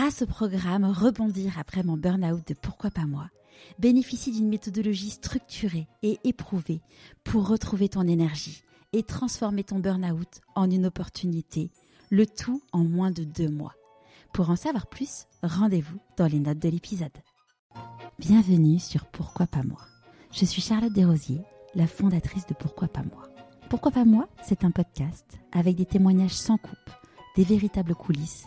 grâce au programme Rebondir après mon burn-out de Pourquoi pas moi, bénéficie d'une méthodologie structurée et éprouvée pour retrouver ton énergie et transformer ton burn-out en une opportunité, le tout en moins de deux mois. Pour en savoir plus, rendez-vous dans les notes de l'épisode. Bienvenue sur Pourquoi pas moi. Je suis Charlotte Desrosiers, la fondatrice de Pourquoi pas moi. Pourquoi pas moi C'est un podcast avec des témoignages sans coupe, des véritables coulisses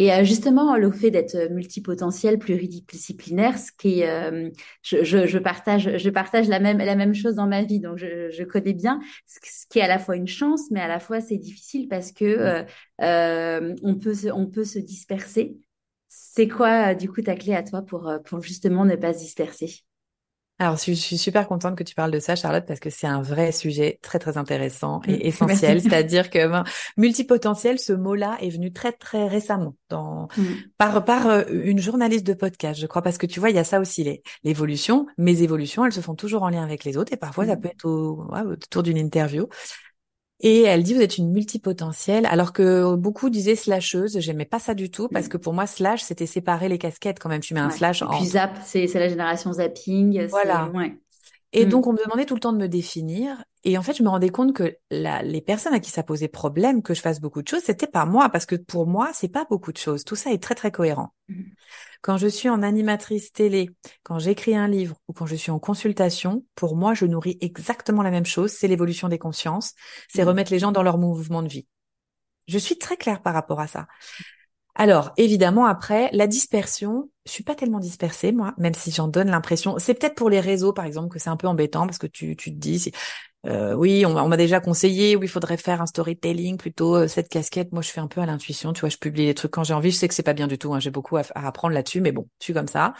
Et euh, justement, le fait d'être multipotentiel, pluridisciplinaire, ce qui est, euh, je, je, je, partage, je partage la même, la même chose dans ma vie, donc je, je, connais bien, ce qui est à la fois une chance, mais à la fois c'est difficile parce que euh, euh on peut, se, on peut se disperser. C'est quoi, du coup, ta clé à toi pour, pour justement ne pas se disperser? Alors, je suis super contente que tu parles de ça, Charlotte, parce que c'est un vrai sujet très, très intéressant et essentiel. C'est-à-dire que ben, multipotentiel, ce mot-là est venu très, très récemment dans, mm. par, par euh, une journaliste de podcast, je crois, parce que tu vois, il y a ça aussi, l'évolution. Mes évolutions, elles se font toujours en lien avec les autres et parfois, ça mm. peut être au, autour d'une interview. Et elle dit vous êtes une multipotentielle, alors que beaucoup disaient slasheuse. J'aimais pas ça du tout parce que pour moi slash c'était séparer les casquettes quand même. Tu mets un slash. Et puis zap, c'est la génération zapping. Voilà. Ouais. Et mm. donc on me demandait tout le temps de me définir. Et en fait je me rendais compte que la, les personnes à qui ça posait problème que je fasse beaucoup de choses, c'était pas moi parce que pour moi c'est pas beaucoup de choses. Tout ça est très très cohérent. Mm. Quand je suis en animatrice télé, quand j'écris un livre ou quand je suis en consultation, pour moi, je nourris exactement la même chose, c'est l'évolution des consciences, c'est mmh. remettre les gens dans leur mouvement de vie. Je suis très claire par rapport à ça. Alors, évidemment, après, la dispersion, je suis pas tellement dispersée, moi, même si j'en donne l'impression. C'est peut-être pour les réseaux, par exemple, que c'est un peu embêtant parce que tu, tu te dis, euh, oui, on, m'a déjà conseillé, oui, il faudrait faire un storytelling plutôt euh, cette casquette. Moi, je fais un peu à l'intuition, tu vois, je publie les trucs quand j'ai envie. Je sais que c'est pas bien du tout, hein, j'ai beaucoup à, apprendre là-dessus, mais bon, je suis comme ça.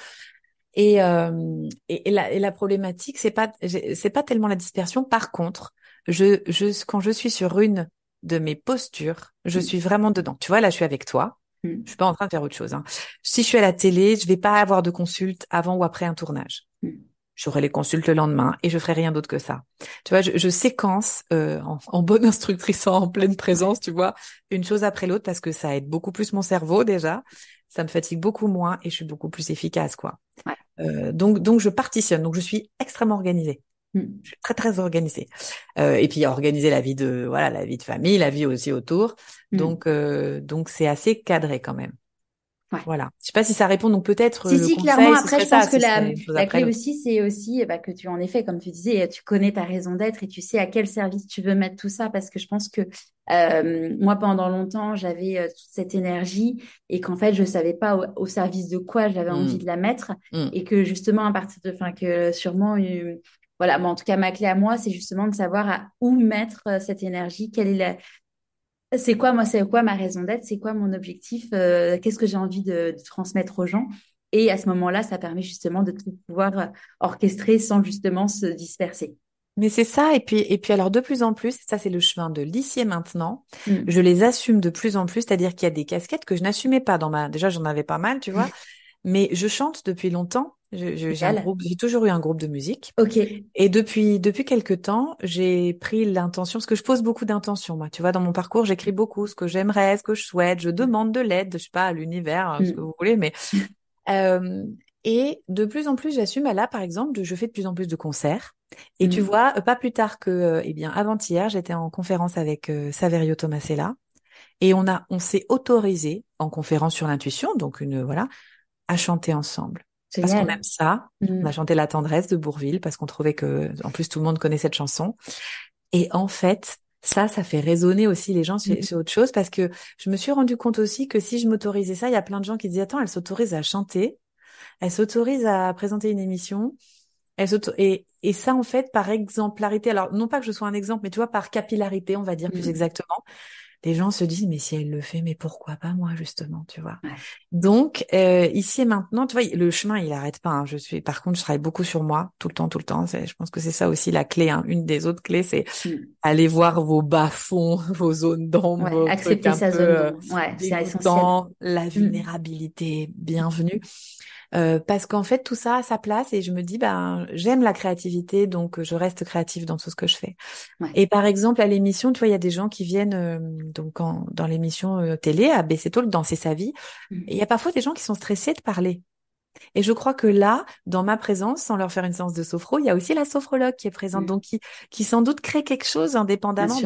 Et, euh, et, la, et, la, problématique, c'est pas, c'est pas tellement la dispersion. Par contre, je, je, quand je suis sur une de mes postures, je mmh. suis vraiment dedans. Tu vois, là, je suis avec toi. Mmh. Je suis pas en train de faire autre chose. Hein. Si je suis à la télé, je vais pas avoir de consulte avant ou après un tournage. Mmh j'aurai les consultes le lendemain et je ferai rien d'autre que ça. Tu vois, je, je séquence euh, en, bonne instructrice en pleine présence, tu vois, une chose après l'autre parce que ça aide beaucoup plus mon cerveau déjà, ça me fatigue beaucoup moins et je suis beaucoup plus efficace, quoi. Euh, donc, donc je partitionne, donc je suis extrêmement organisée. Hmm. Je suis très très organisée. Euh, et puis organiser la vie de voilà la vie de famille, la vie aussi autour. Hmm. Donc euh, donc c'est assez cadré quand même. Voilà. Je sais pas si ça répond. Donc peut-être. Si, si, clairement. Après, je pense que la, la clé aussi, c'est aussi bah, que tu, en effet, comme tu disais, tu connais ta raison d'être et tu sais à quel service tu veux mettre tout ça. Parce que je pense que euh, moi, pendant longtemps, j'avais euh, toute cette énergie et qu'en fait, je savais pas au, service de quoi j'avais envie mmh. de la mettre mmh. et que justement, à partir de, enfin, que sûrement. Euh, voilà, mais en tout cas, ma clé à moi, c'est justement de savoir à où mettre euh, cette énergie, quelle est la, c'est quoi moi c'est quoi ma raison d'être? C'est quoi mon objectif? Euh, qu'est-ce que j'ai envie de, transmettre aux gens? Et à ce moment-là ça permet justement de pouvoir euh, orchestrer sans justement se disperser. Mais c'est ça et puis et puis alors de plus en plus ça c'est le chemin de l'ici maintenant. Mm. je les assume de plus en plus c'est-à-dire qu'il y a des casquettes que je n'assumais pas dans ma déjà j'en avais pas mal tu vois. Mais je chante depuis longtemps j'ai j'ai toujours eu un groupe de musique. Ok. Et depuis depuis quelque temps, j'ai pris l'intention, parce que je pose beaucoup d'intentions. Moi, tu vois, dans mon parcours, j'écris beaucoup ce que j'aimerais, ce que je souhaite. Je demande de l'aide, je sais pas, à l'univers, ce mm. que vous voulez, mais euh, et de plus en plus, j'assume. Bah là, par exemple, je fais de plus en plus de concerts. Et tu mm. vois, pas plus tard que, euh, eh bien, avant-hier, j'étais en conférence avec euh, Saverio Tomasella, et on a, on s'est autorisé en conférence sur l'intuition, donc une voilà, à chanter ensemble. Parce qu'on aime ça. On a mm. chanté La tendresse de Bourville parce qu'on trouvait que, en plus, tout le monde connaît cette chanson. Et en fait, ça, ça fait résonner aussi les gens mm. sur, autre chose parce que je me suis rendu compte aussi que si je m'autorisais ça, il y a plein de gens qui disaient, attends, elle s'autorise à chanter, elle s'autorise à présenter une émission, elle et, et ça, en fait, par exemplarité, alors non pas que je sois un exemple, mais tu vois, par capillarité, on va dire plus mm. exactement, les gens se disent mais si elle le fait, mais pourquoi pas moi justement, tu vois? Donc euh, ici et maintenant, tu vois, le chemin il arrête pas. Hein. Je suis, par contre, je travaille beaucoup sur moi tout le temps, tout le temps. Je pense que c'est ça aussi la clé. Hein. Une des autres clés, c'est mmh. aller voir vos bas fonds, vos zones d'ombre, accepter sa zone d'ombre. Ouais, c'est essentiel. La mmh. vulnérabilité, bienvenue. Euh, parce qu'en fait tout ça a sa place et je me dis ben j'aime la créativité donc je reste créative dans tout ce que je fais. Et par exemple à l'émission tu vois il y a des gens qui viennent euh, donc en, dans l'émission euh, télé à BC Talk danser sa vie mmh. et il y a parfois des gens qui sont stressés de parler. Et je crois que là, dans ma présence, sans leur faire une séance de sophro, il y a aussi la sophrologue qui est présente, mmh. donc qui, qui sans doute crée quelque chose indépendamment.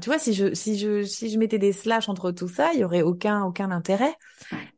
Tu vois, si je si je si je mettais des slash entre tout ça, il y aurait aucun aucun intérêt.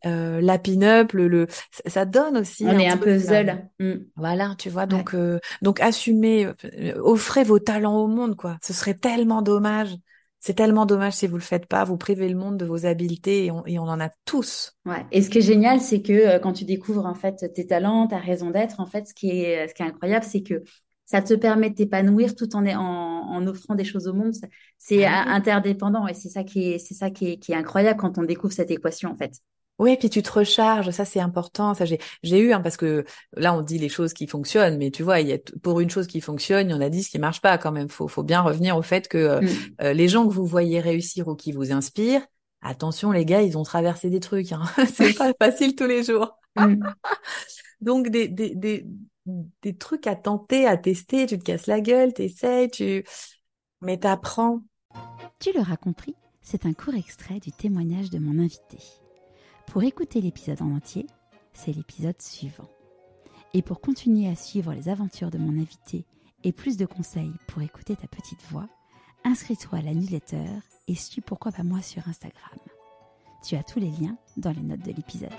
Euh, la pin-up, le, le ça donne aussi. On est un peu seul. Mm. Voilà, tu vois. Donc euh, donc assumez, euh, offrez vos talents au monde, quoi. Ce serait tellement dommage. C'est tellement dommage si vous le faites pas. Vous privez le monde de vos habiletés et on, et on en a tous. Ouais. Et ce qui est génial, c'est que quand tu découvres en fait tes talents, ta raison d'être, en fait, ce qui est ce qui est incroyable, c'est que ça te permet de t'épanouir tout en, en, offrant des choses au monde. C'est ah interdépendant et c'est ça qui est, c'est ça qui est, qui est incroyable quand on découvre cette équation en fait. Oui, puis tu te recharges, ça c'est important. Ça j'ai j'ai eu hein, parce que là on dit les choses qui fonctionnent, mais tu vois, il y a pour une chose qui fonctionne, il y en a dix qui marchent pas quand même. Faut faut bien revenir au fait que euh, mm. euh, les gens que vous voyez réussir ou qui vous inspirent, attention les gars, ils ont traversé des trucs. Hein. c'est pas facile tous les jours. Mm. Donc des, des, des, des trucs à tenter, à tester, tu te casses la gueule, t'essayes, tu... Mais t'apprends. Tu l'auras compris, c'est un court extrait du témoignage de mon invité. Pour écouter l'épisode en entier, c'est l'épisode suivant. Et pour continuer à suivre les aventures de mon invité et plus de conseils pour écouter ta petite voix, inscris-toi à la newsletter et suis pourquoi pas moi sur Instagram. Tu as tous les liens dans les notes de l'épisode.